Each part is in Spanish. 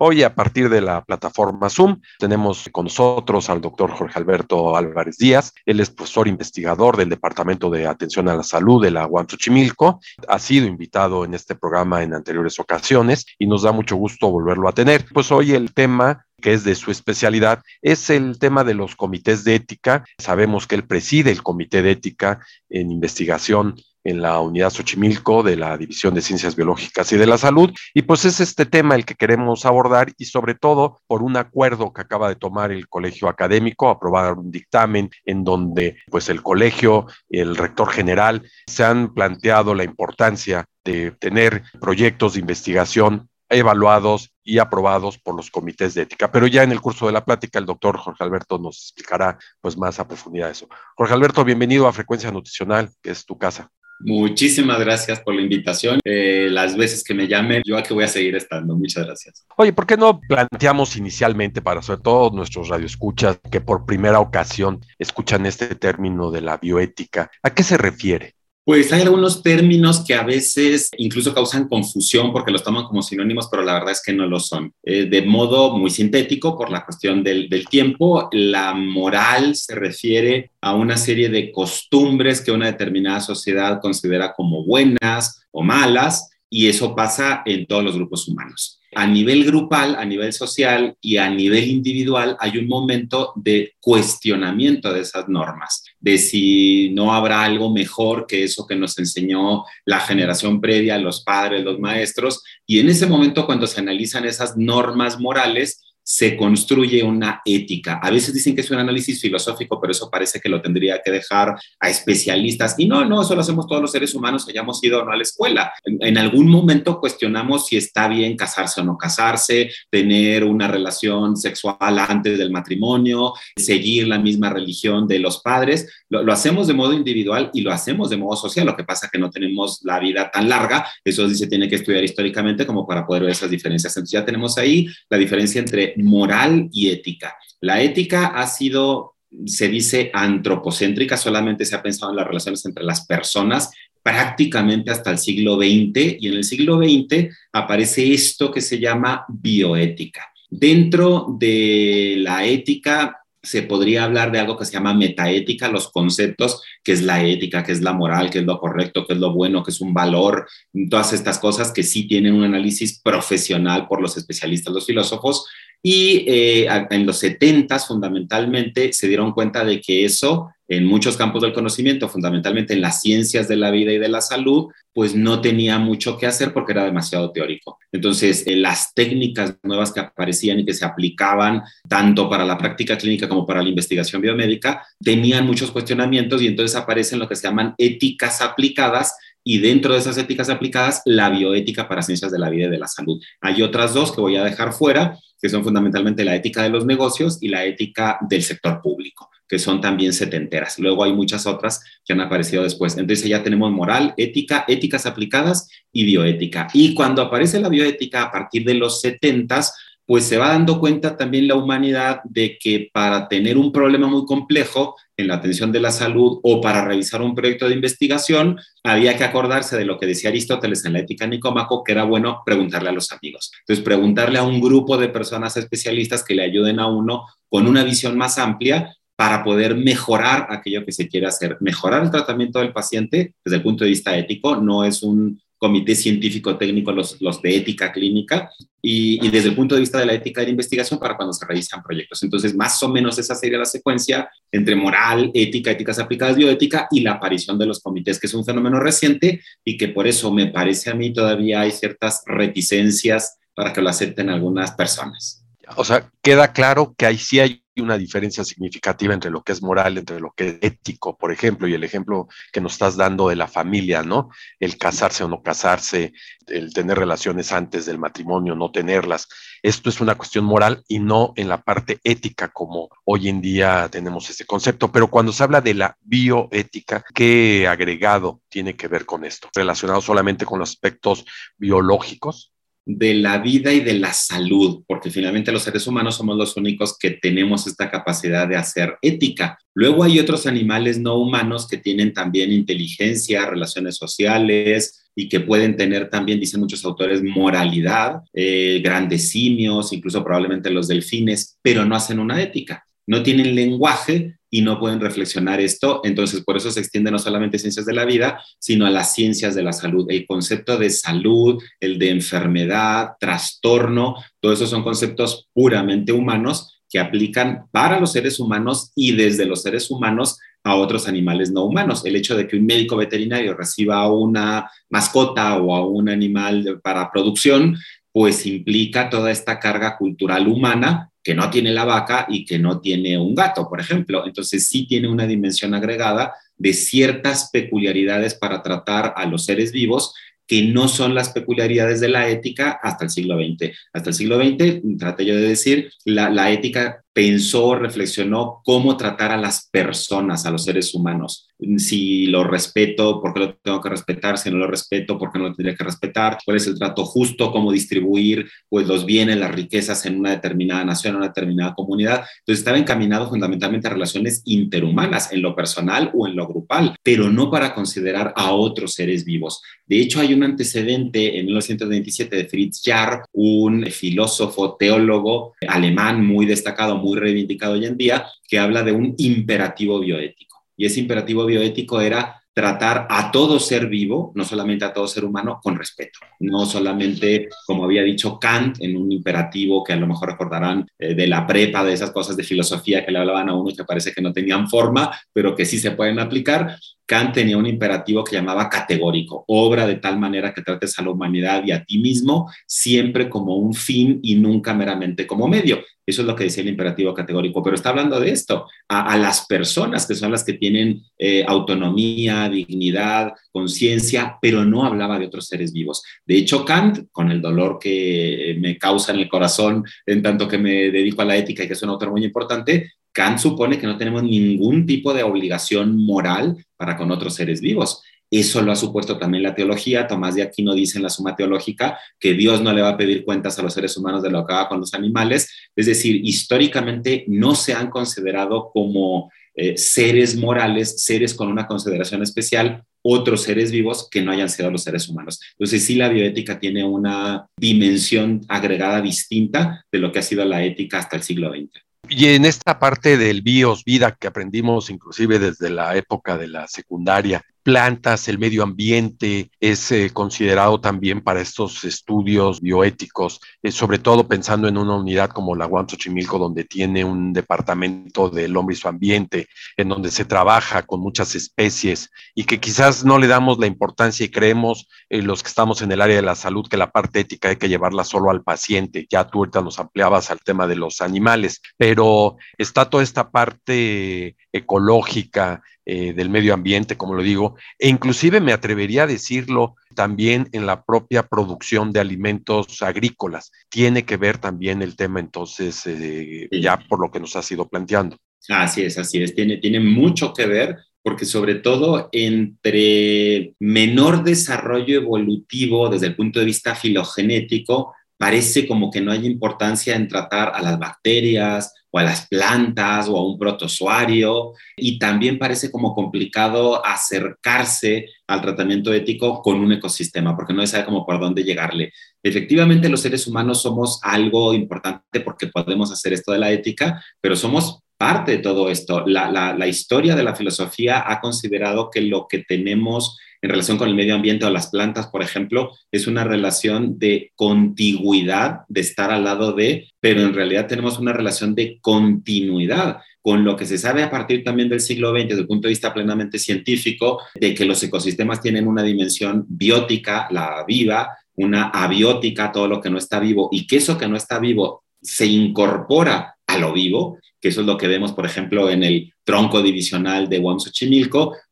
Hoy, a partir de la plataforma Zoom, tenemos con nosotros al doctor Jorge Alberto Álvarez Díaz. Él es profesor investigador del Departamento de Atención a la Salud de la UAM. Ha sido invitado en este programa en anteriores ocasiones y nos da mucho gusto volverlo a tener. Pues hoy el tema que es de su especialidad, es el tema de los comités de ética. Sabemos que él preside el comité de ética en investigación en la unidad Xochimilco de la División de Ciencias Biológicas y de la Salud. Y pues es este tema el que queremos abordar y sobre todo por un acuerdo que acaba de tomar el colegio académico, aprobar un dictamen en donde pues el colegio, el rector general se han planteado la importancia de tener proyectos de investigación evaluados y aprobados por los comités de ética. Pero ya en el curso de la plática el doctor Jorge Alberto nos explicará pues más a profundidad eso. Jorge Alberto, bienvenido a Frecuencia Nutricional, que es tu casa. Muchísimas gracias por la invitación. Eh, las veces que me llamen, yo aquí voy a seguir estando. Muchas gracias. Oye, ¿por qué no planteamos inicialmente para sobre todo nuestros radioescuchas que por primera ocasión escuchan este término de la bioética? ¿A qué se refiere? Pues hay algunos términos que a veces incluso causan confusión porque los toman como sinónimos, pero la verdad es que no lo son. Eh, de modo muy sintético, por la cuestión del, del, tiempo, la moral se refiere a una serie de costumbres que una determinada sociedad considera como buenas o malas, y eso pasa en todos los grupos humanos. A nivel grupal, a nivel social y a nivel individual hay un momento de cuestionamiento de esas normas, de si no habrá algo mejor que eso que nos enseñó la generación previa, los padres, los maestros, y en ese momento cuando se analizan esas normas morales, se construye una ética. A veces dicen que es un análisis filosófico, pero eso parece que lo tendría que dejar a especialistas. Y no, no, eso lo hacemos todos los seres humanos hayamos ido a la escuela. En, algún momento cuestionamos si está bien casarse o no casarse, tener una relación sexual antes del matrimonio, seguir la misma religión de los padres. Lo, lo hacemos de modo individual y lo hacemos de modo social. Lo que pasa es que no tenemos la vida tan larga. Eso sí se tiene que estudiar históricamente como para poder ver esas diferencias. Entonces ya tenemos ahí la diferencia entre moral y ética. La ética ha sido, se dice, antropocéntrica, solamente se ha pensado en las relaciones entre las personas prácticamente hasta el siglo XX y en el siglo XX aparece esto que se llama bioética. Dentro de la ética se podría hablar de algo que se llama metaética, los conceptos, que es la ética, que es la moral, que es lo correcto, que es lo bueno, que es un valor, todas estas cosas que sí tienen un análisis profesional por los especialistas, los filósofos, y eh, en los 70 fundamentalmente se dieron cuenta de que eso en muchos campos del conocimiento, fundamentalmente en las ciencias de la vida y de la salud, pues no tenía mucho que hacer porque era demasiado teórico. Entonces, eh, las técnicas nuevas que aparecían y que se aplicaban tanto para la práctica clínica como para la investigación biomédica tenían muchos cuestionamientos y entonces aparecen lo que se llaman éticas aplicadas y dentro de esas éticas aplicadas, la bioética para ciencias de la vida y de la salud. Hay otras dos que voy a dejar fuera, que son fundamentalmente la ética de los negocios y la ética del sector público, que son también setenteras. Luego hay muchas otras que han aparecido después. Entonces ya tenemos moral, ética, éticas aplicadas y bioética. Y cuando aparece la bioética a partir de los setentas, pues se va dando cuenta también la humanidad de que para tener un problema muy complejo en la atención de la salud o para revisar un proyecto de investigación, había que acordarse de lo que decía Aristóteles en la ética Nicómaco, que era bueno preguntarle a los amigos. Entonces, preguntarle a un grupo de personas especialistas que le ayuden a uno con una visión más amplia para poder mejorar aquello que se quiere hacer. Mejorar el tratamiento del paciente desde el punto de vista ético no es un comité científico-técnico, los, los de ética clínica, y, y, desde el punto de vista de la ética de la investigación para cuando se realizan proyectos. Entonces, más o menos esa sería la secuencia entre moral, ética, éticas aplicadas, bioética y la aparición de los comités, que es un fenómeno reciente y que por eso me parece a mí todavía hay ciertas reticencias para que lo acepten algunas personas. O sea, queda claro que ahí sí hay una diferencia significativa entre lo que es moral, entre lo que es ético, por ejemplo, y el ejemplo que nos estás dando de la familia, ¿no? El casarse o no casarse, el tener relaciones antes del matrimonio, no tenerlas. Esto es una cuestión moral y no en la parte ética como hoy en día tenemos ese concepto. Pero cuando se habla de la bioética, ¿qué agregado tiene que ver con esto? ¿Relacionado solamente con los aspectos biológicos? De la vida y de la salud, porque finalmente los seres humanos somos los únicos que tenemos esta capacidad de hacer ética. Luego hay otros animales no humanos que tienen también inteligencia, relaciones sociales y que pueden tener también, dicen muchos autores, moralidad, eh, grandes simios, incluso probablemente los delfines, pero no hacen una ética. No tienen lenguaje, y no pueden reflexionar esto. Entonces, por eso se extiende no solamente ciencias de la vida, sino a las ciencias de la salud. El concepto de salud, el de enfermedad, trastorno, todos esos son conceptos puramente humanos que aplican para los seres humanos y desde los seres humanos a otros animales no humanos. El hecho de que un médico veterinario reciba a una mascota o a un animal para producción, pues implica toda esta carga cultural humana que no tiene la vaca y que no tiene un gato, por ejemplo. Entonces sí tiene una dimensión agregada de ciertas peculiaridades para tratar a los seres vivos que no son las peculiaridades de la ética hasta el siglo XX. Hasta el siglo XX, traté yo de decir, la, la ética pensó, reflexionó cómo tratar a las personas, a los seres humanos si lo respeto, por qué lo tengo que respetar, si no lo respeto, por qué no lo tendría que respetar, cuál es el trato justo, cómo distribuir pues, los bienes, las riquezas en una determinada nación, en una determinada comunidad. Entonces estaba encaminado fundamentalmente a relaciones interhumanas, en lo personal o en lo grupal, pero no para considerar a otros seres vivos. De hecho, hay un antecedente en 1927 de Fritz Jarr, un filósofo, teólogo alemán muy destacado, muy reivindicado hoy en día, que habla de un imperativo bioético y ese imperativo bioético era tratar a todo ser vivo, no solamente a todo ser humano, con respeto. No solamente, como había dicho Kant, en un imperativo que a lo mejor recordarán eh, de la prepa, de esas cosas de filosofía que le hablaban a uno que parece que no tenían forma, pero que sí se pueden aplicar. Kant tenía un imperativo que llamaba categórico, obra de tal manera que trates a la humanidad y a ti mismo siempre como un fin y nunca meramente como medio. Eso es lo que decía el imperativo categórico, pero está hablando de esto, a, las personas que son las que tienen eh, autonomía, dignidad, conciencia, pero no hablaba de otros seres vivos. De hecho, Kant, con el dolor que me causa en el corazón en tanto que me dedico a la ética y que es un autor muy importante, Kant supone que no tenemos ningún tipo de obligación moral para con otros seres vivos. Eso lo ha supuesto también la teología. Tomás de Aquino dice en la Suma Teológica que Dios no le va a pedir cuentas a los seres humanos de lo que haga con los animales. Es decir, históricamente no se han considerado como eh, seres morales, seres con una consideración especial, otros seres vivos que no hayan sido los seres humanos. Entonces, sí, la bioética tiene una dimensión agregada distinta de lo que ha sido la ética hasta el siglo XX. Y en esta parte del bios, vida que aprendimos inclusive desde la época de la secundaria, plantas, el medio ambiente, es eh, considerado también para estos estudios bioéticos, eh, sobre todo pensando en una unidad como la UAM Xochimilco, donde tiene un departamento del hombre y su ambiente, en donde se trabaja con muchas especies y que quizás no le damos la importancia y creemos eh, los que estamos en el área de la salud que la parte ética hay que llevarla solo al paciente. Ya tú ahorita nos ampliabas al tema de los animales, pero está toda esta parte ecológica, eh, del medio ambiente, como lo digo, e inclusive me atrevería a decirlo también en la propia producción de alimentos agrícolas. Tiene que ver también el tema entonces, eh, ya por lo que nos ha sido planteando. Así es, así es, tiene, tiene mucho que ver porque sobre todo entre menor desarrollo evolutivo desde el punto de vista filogenético, parece como que no hay importancia en tratar a las bacterias o a las plantas o a un protozoario y también parece como complicado acercarse al tratamiento ético con un ecosistema porque no se sabe como por dónde llegarle. Efectivamente los seres humanos somos algo importante porque podemos hacer esto de la ética, pero somos parte de todo esto. La, la historia de la filosofía ha considerado que lo que tenemos en relación con el medio ambiente o las plantas, por ejemplo, es una relación de contigüidad, de estar al lado de, pero en realidad tenemos una relación de continuidad con lo que se sabe a partir también del siglo XX desde el punto de vista plenamente científico, de que los ecosistemas tienen una dimensión biótica, la viva, una abiótica, todo lo que no está vivo, y que eso que no está vivo se incorpora a lo vivo, que eso es lo que vemos, por ejemplo, en el tronco divisional de UAM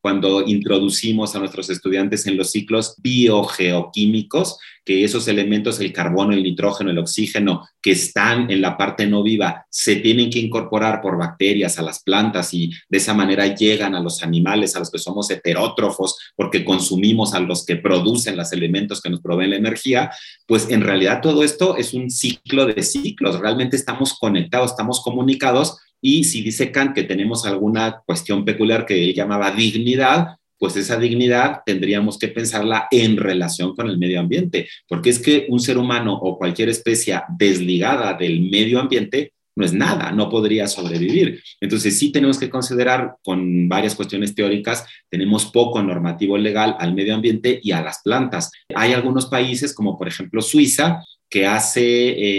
cuando introducimos a nuestros estudiantes en los ciclos biogeoquímicos, que esos elementos, el carbono, el nitrógeno, el oxígeno, que están en la parte no viva, se tienen que incorporar por bacterias a las plantas y de esa manera llegan a los animales, a los que somos heterótrofos, porque consumimos a los que producen los elementos que nos proveen la energía, pues en realidad todo esto es un ciclo de ciclos, realmente estamos conectados, estamos comunicados y si dice Kant que tenemos alguna cuestión peculiar que él llamaba dignidad, pues esa dignidad tendríamos que pensarla en relación con el medio ambiente, porque es que un ser humano o cualquier especie desligada del medio ambiente no es nada, no podría sobrevivir. Entonces sí tenemos que considerar con varias cuestiones teóricas, tenemos poco normativo legal al medio ambiente y a las plantas. Hay algunos países como por ejemplo Suiza que hace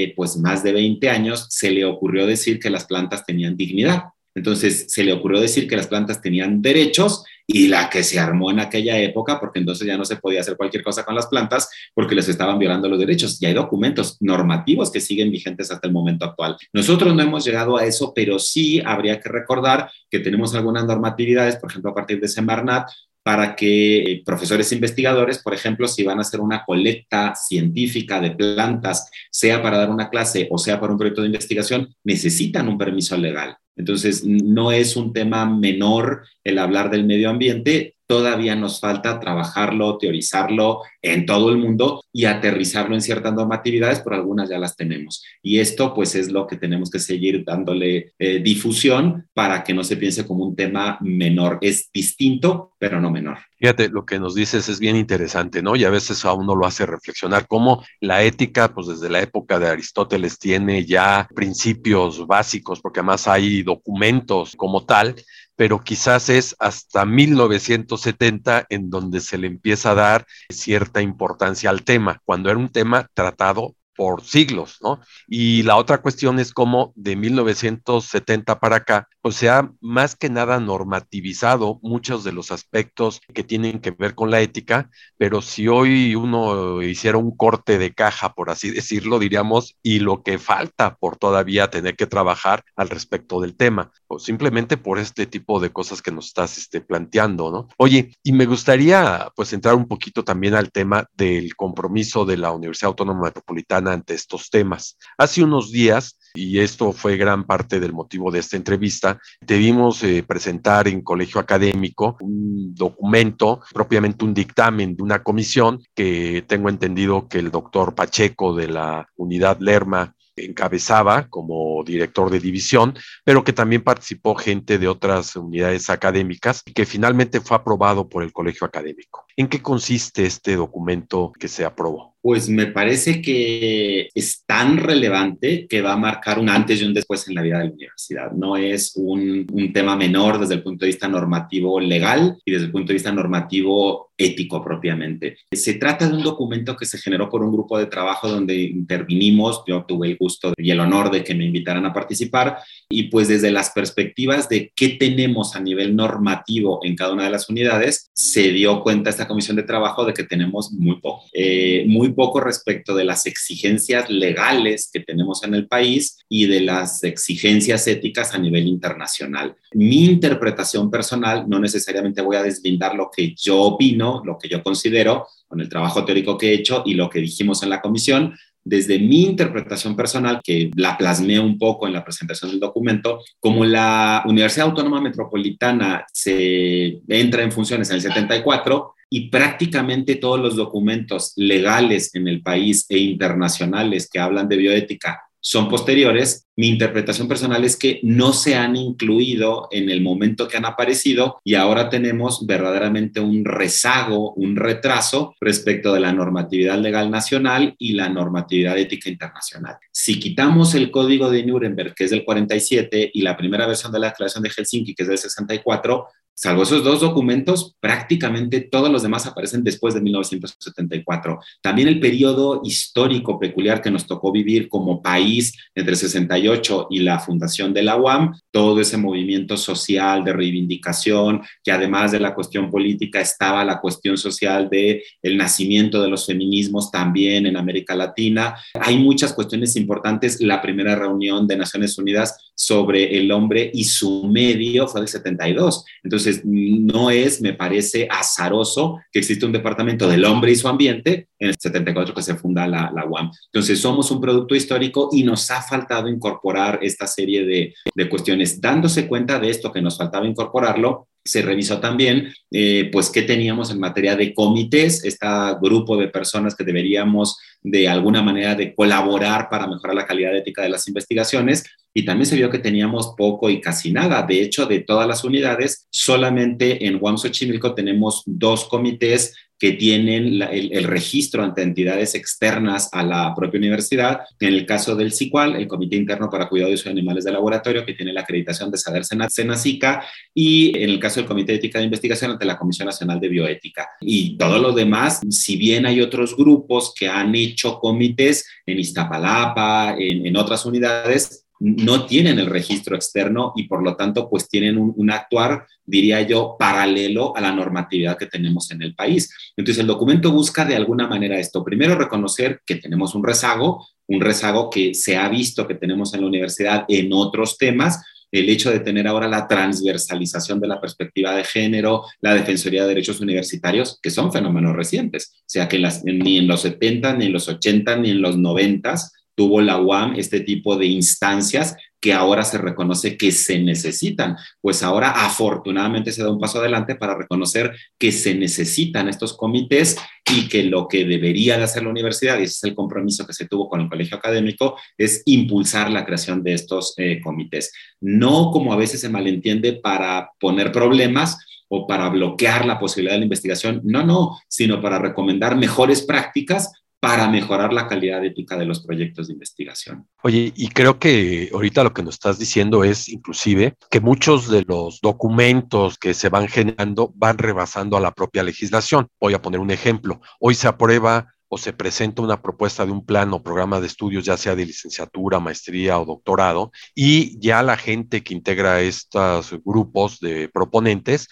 eh, pues más de 20 años se le ocurrió decir que las plantas tenían dignidad. Entonces se le ocurrió decir que las plantas tenían derechos y la que se armó en aquella época, porque entonces ya no se podía hacer cualquier cosa con las plantas porque les estaban violando los derechos. Y hay documentos normativos que siguen vigentes hasta el momento actual. Nosotros no hemos llegado a eso, pero sí habría que recordar que tenemos algunas normatividades, por ejemplo, a partir de Semarnat, para que eh, profesores investigadores, por ejemplo, si van a hacer una colecta científica de plantas, sea para dar una clase o sea para un proyecto de investigación, necesitan un permiso legal. Entonces, no es un tema menor el hablar del medio ambiente, todavía nos falta trabajarlo, teorizarlo en todo el mundo y aterrizarlo en ciertas normatividades, pero algunas ya las tenemos. Y esto pues es lo que tenemos que seguir dándole eh, difusión para que no se piense como un tema menor. Es distinto, pero no menor. Fíjate, lo que nos dices es bien interesante, ¿no? Y a veces a uno lo hace reflexionar cómo la ética, pues desde la época de Aristóteles tiene ya principios básicos, porque además hay documentos como tal, pero quizás es hasta 1970 en donde se le empieza a dar cierta importancia al tema, cuando era un tema tratado por siglos, ¿no? Y la otra cuestión es cómo de 1970 para acá, pues se ha más que nada normativizado muchos de los aspectos que tienen que ver con la ética, pero si hoy uno hiciera un corte de caja, por así decirlo, diríamos, y lo que falta por todavía tener que trabajar al respecto del tema, o simplemente por este tipo de cosas que nos estás este, planteando, ¿no? Oye, y me gustaría pues entrar un poquito también al tema del compromiso de la Universidad Autónoma Metropolitana ante estos temas. Hace unos días, y esto fue gran parte del motivo de esta entrevista, debimos eh, presentar en colegio académico un documento, propiamente un dictamen de una comisión que tengo entendido que el doctor Pacheco de la unidad Lerma encabezaba como director de división, pero que también participó gente de otras unidades académicas y que finalmente fue aprobado por el colegio académico. ¿En qué consiste este documento que se aprobó? pues me parece que es tan relevante que va a marcar un antes y un después en la vida de la universidad. No es un, un, tema menor desde el punto de vista normativo legal y desde el punto de vista normativo ético propiamente. Se trata de un documento que se generó por un grupo de trabajo donde intervinimos. Yo tuve el gusto y el honor de que me invitaran a participar y pues desde las perspectivas de qué tenemos a nivel normativo en cada una de las unidades, se dio cuenta esta comisión de trabajo de que tenemos muy poco. Eh, muy poco respecto de las exigencias legales que tenemos en el país y de las exigencias éticas a nivel internacional. Mi interpretación personal, no necesariamente voy a deslindar lo que yo opino, lo que yo considero con el trabajo teórico que he hecho y lo que dijimos en la comisión, desde mi interpretación personal, que la plasmé un poco en la presentación del documento, como la Universidad Autónoma Metropolitana se entra en funciones en el 74, y prácticamente todos los documentos legales en el país e internacionales que hablan de bioética son posteriores, mi interpretación personal es que no se han incluido en el momento que han aparecido y ahora tenemos verdaderamente un rezago, un retraso respecto de la normatividad legal nacional y la normatividad ética internacional. Si quitamos el código de Nuremberg, que es del 47, y la primera versión de la Declaración de Helsinki, que es del 64, Salvo esos dos documentos, prácticamente todos los demás aparecen después de 1974. También el periodo histórico peculiar que nos tocó vivir como país entre 68 y la fundación de la UAM, todo ese movimiento social de reivindicación, que además de la cuestión política estaba la cuestión social de el nacimiento de los feminismos también en América Latina. Hay muchas cuestiones importantes. La primera reunión de Naciones Unidas sobre el hombre y su medio fue del 72. Entonces, no es, me parece, azaroso que existe un departamento del hombre y su ambiente en el 74 que se funda la, la UAM. Entonces, somos un producto histórico y nos ha faltado incorporar esta serie de, de cuestiones. Dándose cuenta de esto que nos faltaba incorporarlo, se revisó también, eh, pues, qué teníamos en materia de comités, este grupo de personas que deberíamos de alguna manera de colaborar para mejorar la calidad ética de las investigaciones. Y también se vio que teníamos poco y casi nada. De hecho, de todas las unidades, solamente en UAM Xochimilco tenemos dos comités que tienen el, registro ante entidades externas a la propia universidad. En el caso del CICUAL, el Comité Interno para Cuidado de Animales de Laboratorio, que tiene la acreditación de saber Senacica, y en el caso del Comité de Ética de Investigación ante la Comisión Nacional de Bioética. Y todo lo demás, si bien hay otros grupos que han hecho comités en Iztapalapa, en otras unidades, no tienen el registro externo y por lo tanto pues tienen un, actuar, diría yo, paralelo a la normatividad que tenemos en el país. Entonces el documento busca de alguna manera esto. Primero reconocer que tenemos un rezago, un rezago que se ha visto que tenemos en la universidad en otros temas, el hecho de tener ahora la transversalización de la perspectiva de género, la Defensoría de Derechos Universitarios, que son fenómenos recientes, o sea que ni en los 70, ni en los 80, ni en los 90 tuvo la UAM este tipo de instancias que ahora se reconoce que se necesitan. Pues ahora afortunadamente se da un paso adelante para reconocer que se necesitan estos comités y que lo que debería de hacer la universidad, y ese es el compromiso que se tuvo con el colegio académico, es impulsar la creación de estos eh, comités. No como a veces se malentiende para poner problemas, o para bloquear la posibilidad de la investigación, no, no, sino para recomendar mejores prácticas para mejorar la calidad ética de los proyectos de investigación. Oye, y creo que ahorita lo que nos estás diciendo es inclusive que muchos de los documentos que se van generando van rebasando a la propia legislación. Voy a poner un ejemplo. Hoy se aprueba o se presenta una propuesta de un plan o programa de estudios, ya sea de licenciatura, maestría o doctorado, y ya la gente que integra estos grupos de proponentes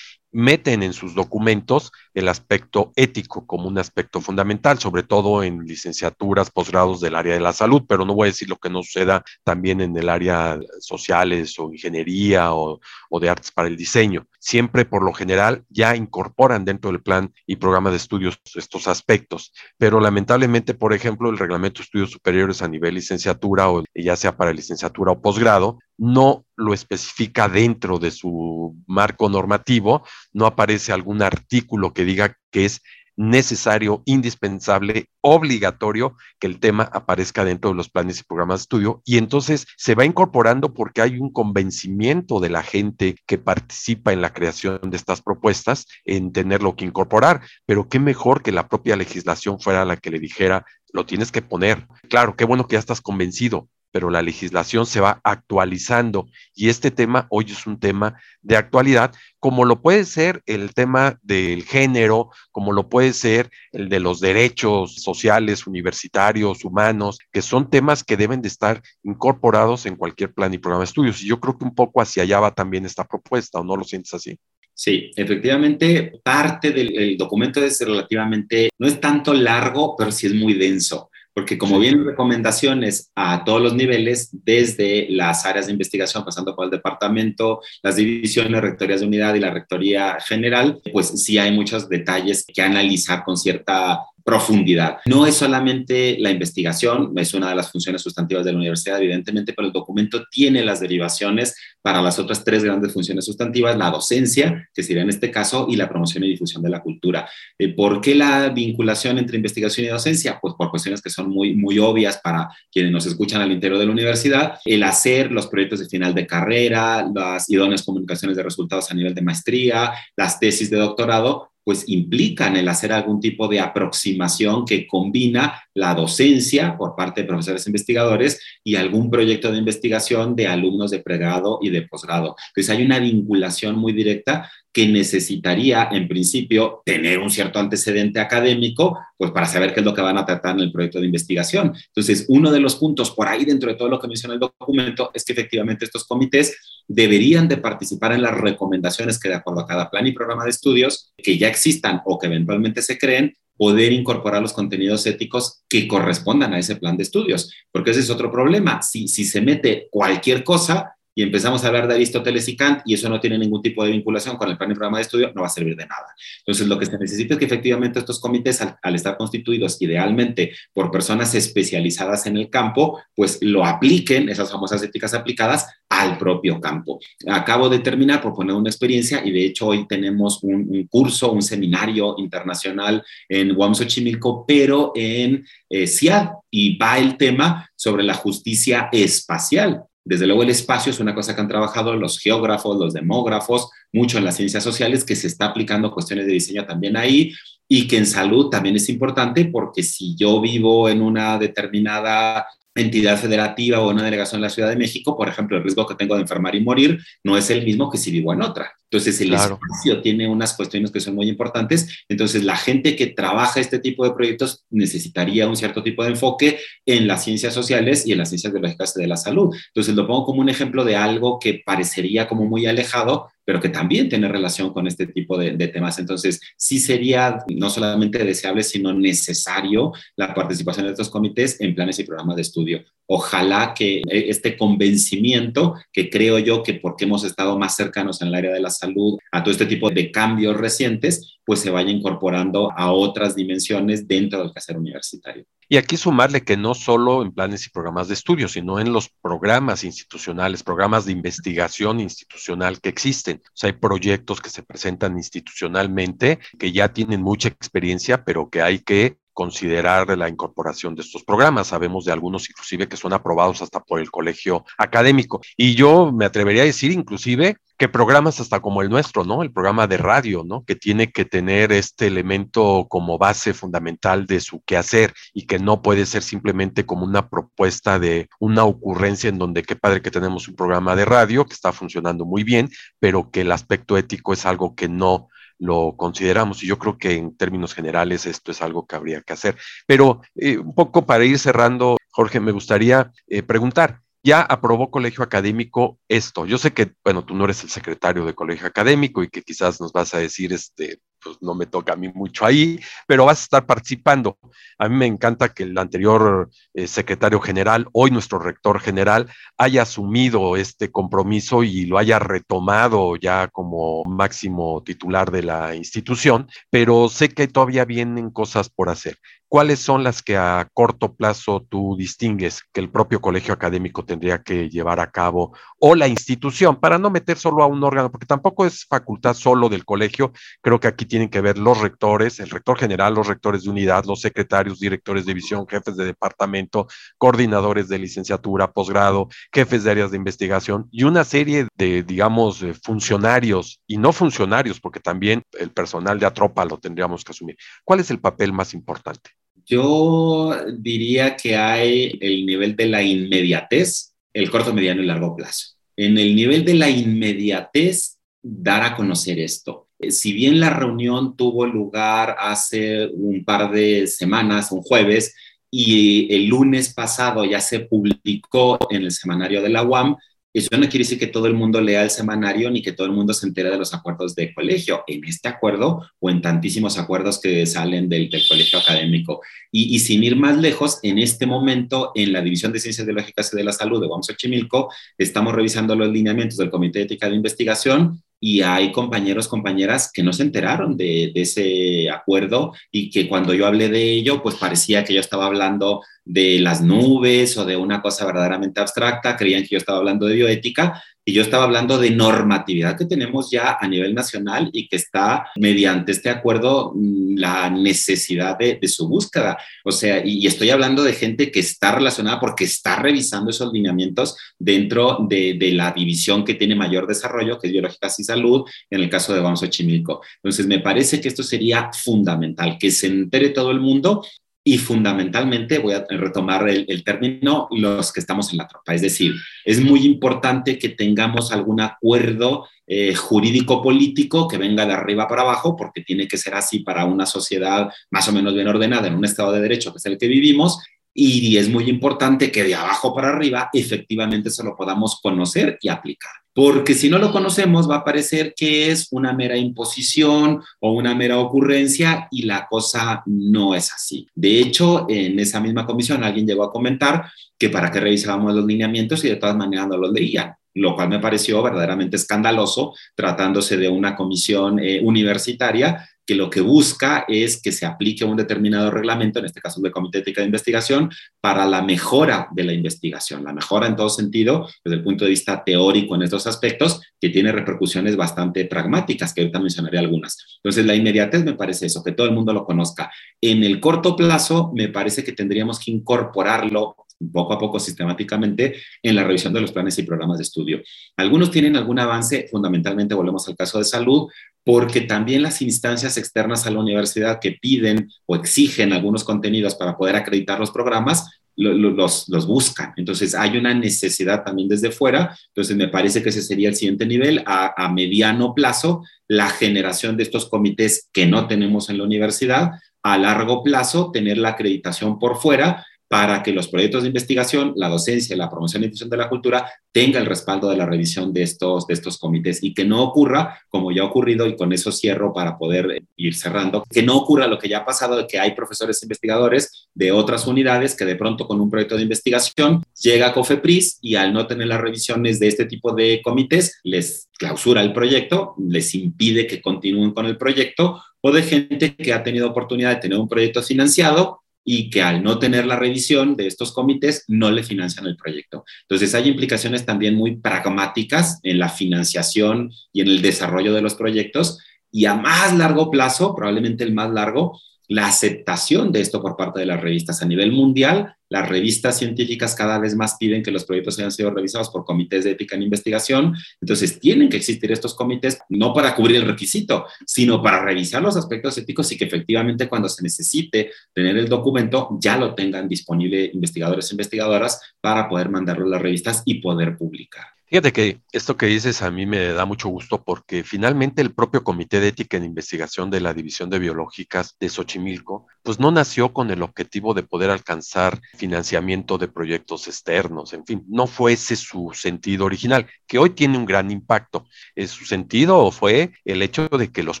meten en sus documentos el aspecto ético como un aspecto fundamental, sobre todo en licenciaturas, posgrados del área de la salud, pero no voy a decir lo que no suceda también en el área sociales o ingeniería o, o de artes para el diseño. Siempre, por lo general, ya incorporan dentro del plan y programa de estudios estos aspectos, pero lamentablemente, por ejemplo, el reglamento de estudios superiores a nivel licenciatura o ya sea para licenciatura o posgrado, no lo especifica dentro de su marco normativo, no aparece algún artículo que diga que es necesario, indispensable, obligatorio que el tema aparezca dentro de los planes y programas de estudio. Y entonces se va incorporando porque hay un convencimiento de la gente que participa en la creación de estas propuestas en tenerlo que incorporar. Pero qué mejor que la propia legislación fuera la que le dijera, lo tienes que poner. Claro, qué bueno que ya estás convencido, pero la legislación se va actualizando y este tema hoy es un tema de actualidad, como lo puede ser el tema del género, como lo puede ser el de los derechos sociales, universitarios, humanos, que son temas que deben de estar incorporados en cualquier plan y programa de estudios. Y yo creo que un poco hacia allá va también esta propuesta, ¿o no lo sientes así? Sí, efectivamente, parte del documento es relativamente, no es tanto largo, pero sí es muy denso porque como vienen recomendaciones a todos los niveles, desde las áreas de investigación, pasando por el departamento, las divisiones, rectorías de unidad y la rectoría general, pues sí hay muchos detalles que analizar con cierta profundidad. No es solamente la investigación, es una de las funciones sustantivas de la universidad, evidentemente, pero el documento tiene las derivaciones para las otras tres grandes funciones sustantivas, la docencia, que sería en este caso, y la promoción y difusión de la cultura. Eh, ¿Por qué la vinculación entre investigación y docencia? Pues por cuestiones que son muy, muy obvias para quienes nos escuchan al interior de la universidad, el hacer los proyectos de final de carrera, las idóneas comunicaciones de resultados a nivel de maestría, las tesis de doctorado, pues implican el hacer algún tipo de aproximación que combina la docencia por parte de profesores investigadores y algún proyecto de investigación de alumnos de pregrado y de posgrado. Entonces hay una vinculación muy directa que necesitaría, en principio, tener un cierto antecedente académico, pues para saber qué es lo que van a tratar en el proyecto de investigación. Entonces, uno de los puntos por ahí dentro de todo lo que menciona el documento es que efectivamente estos comités deberían de participar en las recomendaciones que de acuerdo a cada plan y programa de estudios que ya existan o que eventualmente se creen, poder incorporar los contenidos éticos que correspondan a ese plan de estudios, porque ese es otro problema. Si, si se mete cualquier cosa, y empezamos a hablar de Aristóteles y Kant y eso no tiene ningún tipo de vinculación con el plan y programa de estudio, no va a servir de nada. Entonces, lo que se necesita es que efectivamente estos comités, al, estar constituidos idealmente por personas especializadas en el campo, pues lo apliquen, esas famosas éticas aplicadas, al propio campo. Acabo de terminar por poner una experiencia y de hecho hoy tenemos un, curso, un seminario internacional en Xochimilco, pero en eh, CIAD y va el tema sobre la justicia espacial. Desde luego el espacio es una cosa que han trabajado los geógrafos, los demógrafos, mucho en las ciencias sociales, que se está aplicando cuestiones de diseño también ahí y que en salud también es importante porque si yo vivo en una determinada entidad federativa o una delegación en la Ciudad de México, por ejemplo, el riesgo que tengo de enfermar y morir no es el mismo que si vivo en otra. Entonces, el espacio tiene unas cuestiones que son muy importantes. Entonces, la gente que trabaja este tipo de proyectos necesitaría un cierto tipo de enfoque en las ciencias sociales y en las ciencias biológicas de la salud. Entonces, lo pongo como un ejemplo de algo que parecería como muy alejado, pero que también tiene relación con este tipo de, temas. Entonces, sí sería no solamente deseable, sino necesario la participación de estos comités en planes y programas de estudio. Ojalá que este convencimiento, que creo yo que porque hemos estado más cercanos en el área de la salud a todo este tipo de cambios recientes, pues se vaya incorporando a otras dimensiones dentro del quehacer universitario. Y aquí sumarle que no solo en planes y programas de estudio, sino en los programas institucionales, programas de investigación institucional que existen. O sea, hay proyectos que se presentan institucionalmente que ya tienen mucha experiencia, pero que hay que considerar la incorporación de estos programas. Sabemos de algunos inclusive que son aprobados hasta por el colegio académico. Y yo me atrevería a decir inclusive que programas hasta como el nuestro, ¿no? El programa de radio, ¿no? Que tiene que tener este elemento como base fundamental de su quehacer y que no puede ser simplemente como una propuesta de una ocurrencia en donde qué padre que tenemos un programa de radio que está funcionando muy bien, pero que el aspecto ético es algo que no lo consideramos y yo creo que en términos generales esto es algo que habría que hacer. Pero eh, un poco para ir cerrando, Jorge, me gustaría eh, preguntar, ya aprobó colegio académico esto. Yo sé que, bueno, tú no eres el secretario de colegio académico y que quizás nos vas a decir, este, pues no me toca a mí mucho ahí, pero vas a estar participando. A mí me encanta que el anterior eh, secretario general, hoy nuestro rector general, haya asumido este compromiso y lo haya retomado ya como máximo titular de la institución, pero sé que todavía vienen cosas por hacer. ¿Cuáles son las que a corto plazo tú distingues que el propio colegio académico tendría que llevar a cabo o la institución para no meter solo a un órgano, porque tampoco es facultad solo del colegio, creo que aquí tienen que ver los rectores, el rector general, los rectores de unidad, los secretarios, directores de división, jefes de departamento, coordinadores de licenciatura, posgrado, jefes de áreas de investigación y una serie de, digamos, funcionarios y no funcionarios, porque también el personal de atropa lo tendríamos que asumir. ¿Cuál es el papel más importante? Yo diría que hay el nivel de la inmediatez, el corto, mediano y largo plazo. En el nivel de la inmediatez, dar a conocer esto. Eh, si bien la reunión tuvo lugar hace un par de semanas, un jueves, y el lunes pasado ya se publicó en el semanario de la UAM, eso no quiere decir que todo el mundo lea el semanario ni que todo el mundo se entere de los acuerdos de colegio. En este acuerdo o en tantísimos acuerdos que salen del, colegio académico. Y, sin ir más lejos, en este momento, en la División de Ciencias Biológicas y de la Salud de UAM Xochimilco, estamos revisando los lineamientos del Comité de Ética de Investigación y hay compañeros, compañeras que no se enteraron de, ese acuerdo y que cuando yo hablé de ello, pues parecía que yo estaba hablando de las nubes o de una cosa verdaderamente abstracta, creían que yo estaba hablando de bioética y yo estaba hablando de normatividad que tenemos ya a nivel nacional y que está mediante este acuerdo mm, la necesidad de, su búsqueda. O sea, y, estoy hablando de gente que está relacionada porque está revisando esos lineamientos dentro de, la división que tiene mayor desarrollo, que es biológicas y salud, en el caso de Vamos Chimilco. Entonces, me parece que esto sería fundamental, que se entere todo el mundo y fundamentalmente, voy a retomar el, término, los que estamos en la tropa. Es decir, es muy importante que tengamos algún acuerdo eh, jurídico-político que venga de arriba para abajo, porque tiene que ser así para una sociedad más o menos bien ordenada, en un estado de derecho que es el que vivimos, y es muy importante que de abajo para arriba efectivamente se lo podamos conocer y aplicar. Porque si no lo conocemos va a parecer que es una mera imposición o una mera ocurrencia y la cosa no es así. De hecho, en esa misma comisión alguien llegó a comentar que para qué revisábamos los lineamientos y de todas maneras no los leían lo cual me pareció verdaderamente escandaloso, tratándose de una comisión eh, universitaria que lo que busca es que se aplique un determinado reglamento, en este caso el Comité Ética de Investigación, para la mejora de la investigación, la mejora en todo sentido, desde el punto de vista teórico en estos aspectos, que tiene repercusiones bastante pragmáticas, que ahorita mencionaré algunas. Entonces, la inmediatez me parece eso, que todo el mundo lo conozca. En el corto plazo, me parece que tendríamos que incorporarlo poco a poco sistemáticamente en la revisión de los planes y programas de estudio. Algunos tienen algún avance, fundamentalmente volvemos al caso de salud, porque también las instancias externas a la universidad que piden o exigen algunos contenidos para poder acreditar los programas, los, los, buscan. Entonces hay una necesidad también desde fuera. Entonces me parece que ese sería el siguiente nivel. A, a mediano plazo, la generación de estos comités que no tenemos en la universidad. A largo plazo, tener la acreditación por fuera para que los proyectos de investigación, la docencia, la promoción y difusión de la cultura tenga el respaldo de la revisión de estos, de estos comités y que no ocurra, como ya ha ocurrido, y con eso cierro para poder ir cerrando, que no ocurra lo que ya ha pasado, de que hay profesores investigadores de otras unidades que de pronto con un proyecto de investigación llega a COFEPRIS y al no tener las revisiones de este tipo de comités, les clausura el proyecto, les impide que continúen con el proyecto o de gente que ha tenido oportunidad de tener un proyecto financiado y que al no tener la revisión de estos comités no le financian el proyecto. Entonces hay implicaciones también muy pragmáticas en la financiación y en el desarrollo de los proyectos y a más largo plazo, probablemente el más largo, la aceptación de esto por parte de las revistas a nivel mundial. Las revistas científicas cada vez más piden que los proyectos hayan sido revisados por comités de ética en investigación. Entonces, tienen que existir estos comités no para cubrir el requisito, sino para revisar los aspectos éticos y que efectivamente cuando se necesite tener el documento ya lo tengan disponible investigadores e investigadoras para poder mandarlo a las revistas y poder publicar. Fíjate que esto que dices a mí me da mucho gusto porque finalmente el propio Comité de Ética en Investigación de la División de Biológicas de Xochimilco, pues no nació con el objetivo de poder alcanzar financiamiento de proyectos externos, en fin, no fue ese su sentido original, que hoy tiene un gran impacto. Es su sentido fue el hecho de que los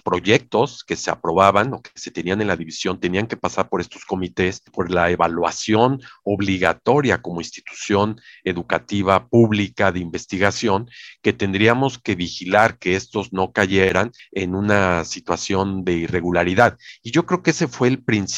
proyectos que se aprobaban o que se tenían en la división tenían que pasar por estos comités, por la evaluación obligatoria como institución educativa pública de investigación que tendríamos que vigilar que estos no cayeran en una situación de irregularidad. Y yo creo que ese fue el principio,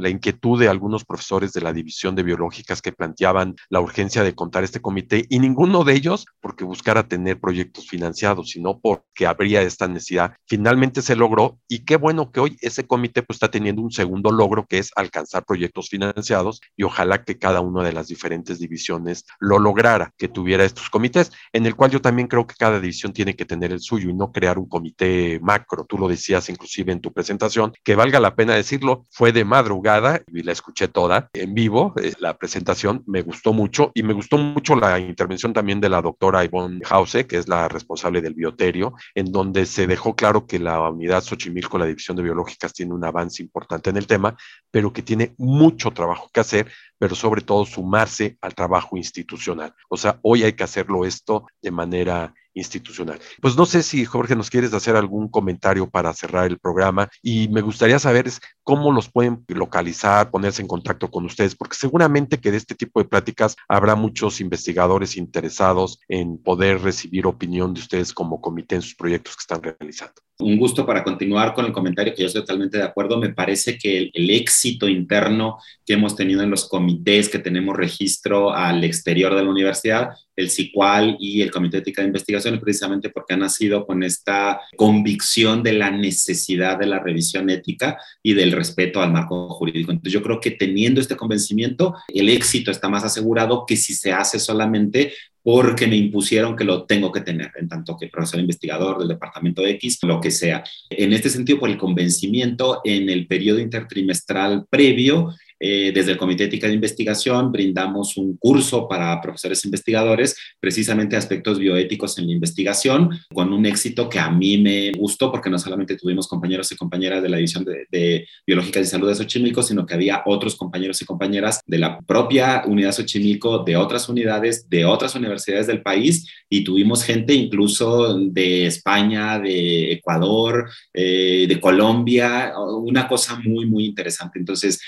La inquietud de algunos profesores de la división de biológicas que planteaban la urgencia de contar este comité y ninguno de ellos porque buscara tener proyectos financiados, sino porque habría esta necesidad. Finalmente se logró y qué bueno que hoy ese comité pues está teniendo un segundo logro que es alcanzar proyectos financiados y ojalá que cada una de las diferentes divisiones lo lograra, que tuviera estos comités en el cual yo también creo que cada división tiene que tener el suyo y no crear un comité macro. Tú lo decías inclusive en tu presentación, que valga la pena decirlo, fue de madrugada y la escuché toda en vivo, eh, la presentación me gustó mucho y me gustó mucho la intervención también de la doctora Ivonne Hause, que es la responsable del bioterio, en donde se dejó claro que la unidad Xochimilco, la división de biológicas, tiene un avance importante en el tema, pero que tiene mucho trabajo que hacer pero sobre todo sumarse al trabajo institucional. O sea, hoy hay que hacerlo esto de manera institucional. Pues no sé si Jorge nos quieres hacer algún comentario para cerrar el programa y me gustaría saber cómo los pueden localizar, ponerse en contacto con ustedes, porque seguramente que de este tipo de pláticas habrá muchos investigadores interesados en poder recibir opinión de ustedes como comité en sus proyectos que están realizando un gusto para continuar con el comentario que yo estoy totalmente de acuerdo. Me parece que el, éxito interno que hemos tenido en los comités que tenemos registro al exterior de la universidad, el CICUAL y el Comité de Ética de Investigación, precisamente porque han nacido con esta convicción de la necesidad de la revisión ética y del respeto al marco jurídico. Entonces yo creo que teniendo este convencimiento, el éxito está más asegurado que si se hace solamente porque me impusieron que lo tengo que tener, en tanto que profesor investigador del departamento X, lo que sea. En este sentido, por el convencimiento, en el periodo intertrimestral previo, eh, desde el Comité de Ética de Investigación brindamos un curso para profesores investigadores, precisamente aspectos bioéticos en la investigación, con un éxito que a mí me gustó porque no solamente tuvimos compañeros y compañeras de la División de, de Biológica y Salud de Xochimilco, sino que había otros compañeros y compañeras de la propia unidad Xochimilco, de otras unidades, de otras universidades del país y tuvimos gente incluso de España, de Ecuador, eh, de Colombia, una cosa muy, muy interesante. Entonces,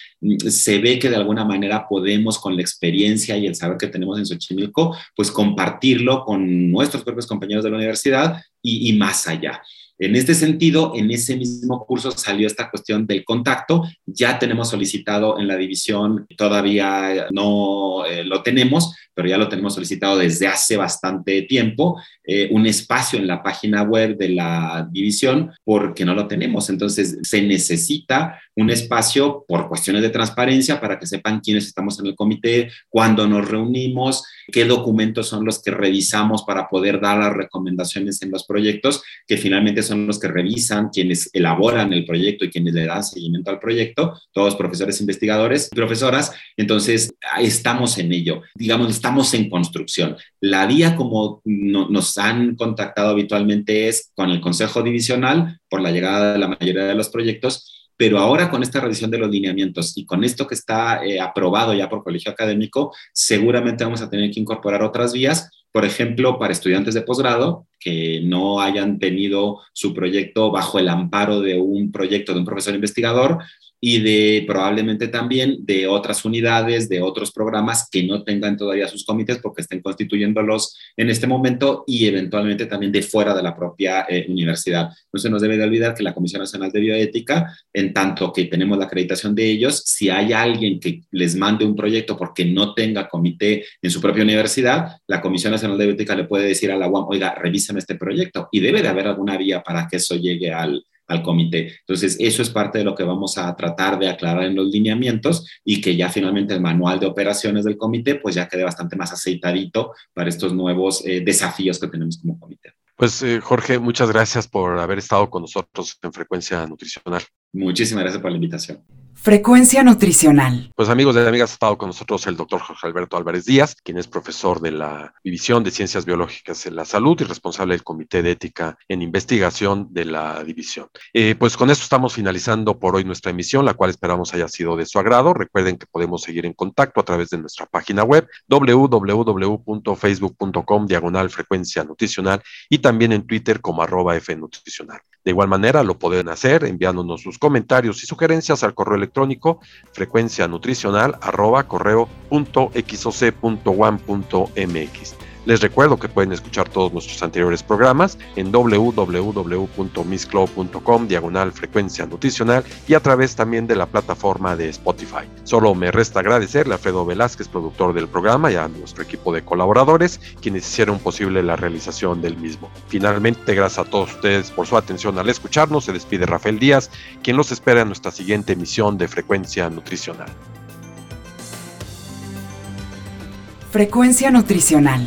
se ve que de alguna manera podemos, con la experiencia y el saber que tenemos en Xochimilco, pues compartirlo con nuestros propios compañeros de la universidad y, y más allá. En este sentido, en ese mismo curso salió esta cuestión del contacto. Ya tenemos solicitado en la división, todavía no eh, lo tenemos, pero ya lo tenemos solicitado desde hace bastante tiempo, eh, un espacio en la página web de la división porque no lo tenemos. Entonces, se necesita un espacio por cuestiones de transparencia para que sepan quiénes estamos en el comité, cuándo nos reunimos, qué documentos son los que revisamos para poder dar las recomendaciones en los proyectos, que finalmente son los que revisan, quienes elaboran el proyecto y quienes le dan seguimiento al proyecto, todos profesores investigadores y profesoras. Entonces, estamos en ello. Digamos, estamos en construcción. La vía como nos han contactado habitualmente es con el Consejo Divisional por la llegada de la mayoría de los proyectos, pero ahora con esta revisión de los lineamientos y con esto que está eh, aprobado ya por colegio académico, seguramente vamos a tener que incorporar otras vías, por ejemplo, para estudiantes de posgrado que no hayan tenido su proyecto bajo el amparo de un proyecto de un profesor investigador, y de probablemente también de otras unidades, de otros programas que no tengan todavía sus comités porque estén constituyéndolos en este momento y eventualmente también de fuera de la propia eh, universidad. No se nos debe de olvidar que la Comisión Nacional de Bioética, en tanto que tenemos la acreditación de ellos, si hay alguien que les mande un proyecto porque no tenga comité en su propia universidad, la Comisión Nacional de Bioética le puede decir a la UAM, oiga, revísame este proyecto y debe de haber alguna vía para que eso llegue al, al comité. Entonces, eso es parte de lo que vamos a tratar de aclarar en los lineamientos y que ya finalmente el manual de operaciones del comité pues ya quede bastante más aceitadito para estos nuevos eh, desafíos que tenemos como comité. Pues eh, Jorge, muchas gracias por haber estado con nosotros en Frecuencia Nutricional. Muchísimas gracias por la invitación. Frecuencia nutricional. Pues amigos de amigas, ha estado con nosotros el doctor Jorge Alberto Álvarez Díaz, quien es profesor de la División de Ciencias Biológicas en la Salud y responsable del Comité de Ética en Investigación de la División. Eh, pues con esto estamos finalizando por hoy nuestra emisión, la cual esperamos haya sido de su agrado. Recuerden que podemos seguir en contacto a través de nuestra página web www.facebook.com diagonal frecuencia nutricional y también en Twitter como arroba fnutricional. De igual manera, lo pueden hacer enviándonos sus comentarios y sugerencias al correo electrónico frecuencia nutricional arroba correo punto les recuerdo que pueden escuchar todos nuestros anteriores programas en www.misscloud.com diagonal frecuencia nutricional y a través también de la plataforma de Spotify. Solo me resta agradecerle a Fredo Velázquez, productor del programa, y a nuestro equipo de colaboradores, quienes hicieron posible la realización del mismo. Finalmente, gracias a todos ustedes por su atención al escucharnos. Se despide Rafael Díaz, quien los espera en nuestra siguiente emisión de Frecuencia Nutricional. Frecuencia Nutricional